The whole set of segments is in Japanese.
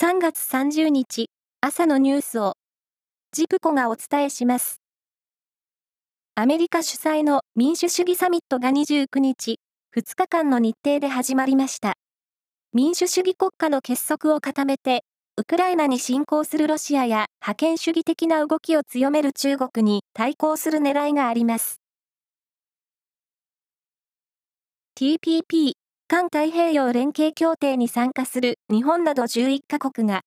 3月30日朝のニュースをジプコがお伝えします。アメリカ主催の民主主義サミットが29日、2日間の日程で始まりました。民主主義国家の結束を固めて、ウクライナに侵攻するロシアや覇権主義的な動きを強める中国に対抗する狙いがあります。TPP 環太平洋連携協定に参加する日本など11カ国が、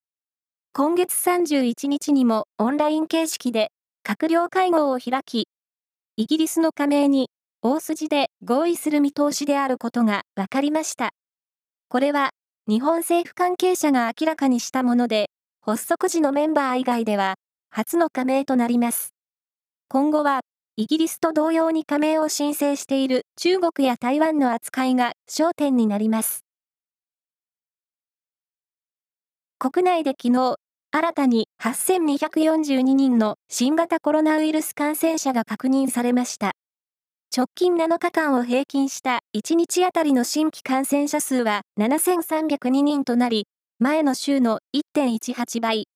今月31日にもオンライン形式で閣僚会合を開き、イギリスの加盟に大筋で合意する見通しであることが分かりました。これは日本政府関係者が明らかにしたもので、発足時のメンバー以外では初の加盟となります。今後はイギリスと同様に加盟を申請している中国や台湾の扱いが焦点になります。国内で昨日、新たに8242人の新型コロナウイルス感染者が確認されました。直近7日間を平均した1日あたりの新規感染者数は7302人となり、前の週の1.18倍。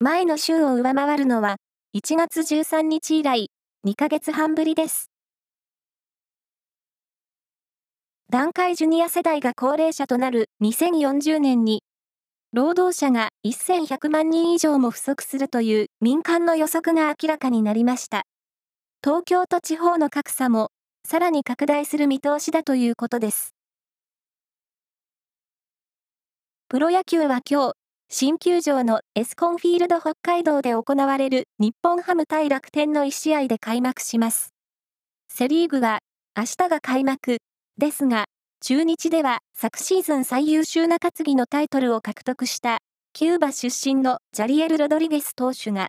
前の週を上回るのは1月13日以来、2ヶ月半ぶりです。団塊ジュニア世代が高齢者となる2040年に、労働者が1100万人以上も不足するという民間の予測が明らかになりました。東京と地方の格差もさらに拡大する見通しだということです。プロ野球は今日、新球場のエスコンフィールド北海道で行われる日本ハム対楽天の1試合で開幕します。セリーグは明日が開幕ですが、中日では昨シーズン最優秀な担ぎのタイトルを獲得したキューバ出身のジャリエル・ロドリゲス投手が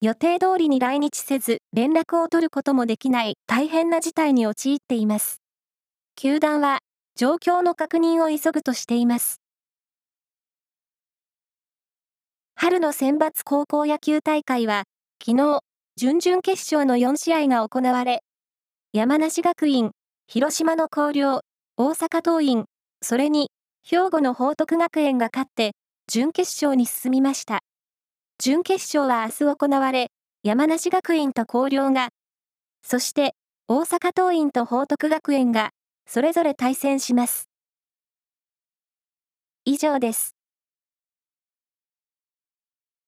予定通りに来日せず連絡を取ることもできない大変な事態に陥っています。球団は状況の確認を急ぐとしています。春の選抜高校野球大会は、昨日、準々決勝の4試合が行われ、山梨学院、広島の広陵、大阪桐蔭、それに、兵庫の報徳学園が勝って、準決勝に進みました。準決勝は明日行われ、山梨学院と広陵が、そして大阪桐蔭と報徳学園が、それぞれ対戦します。以上です。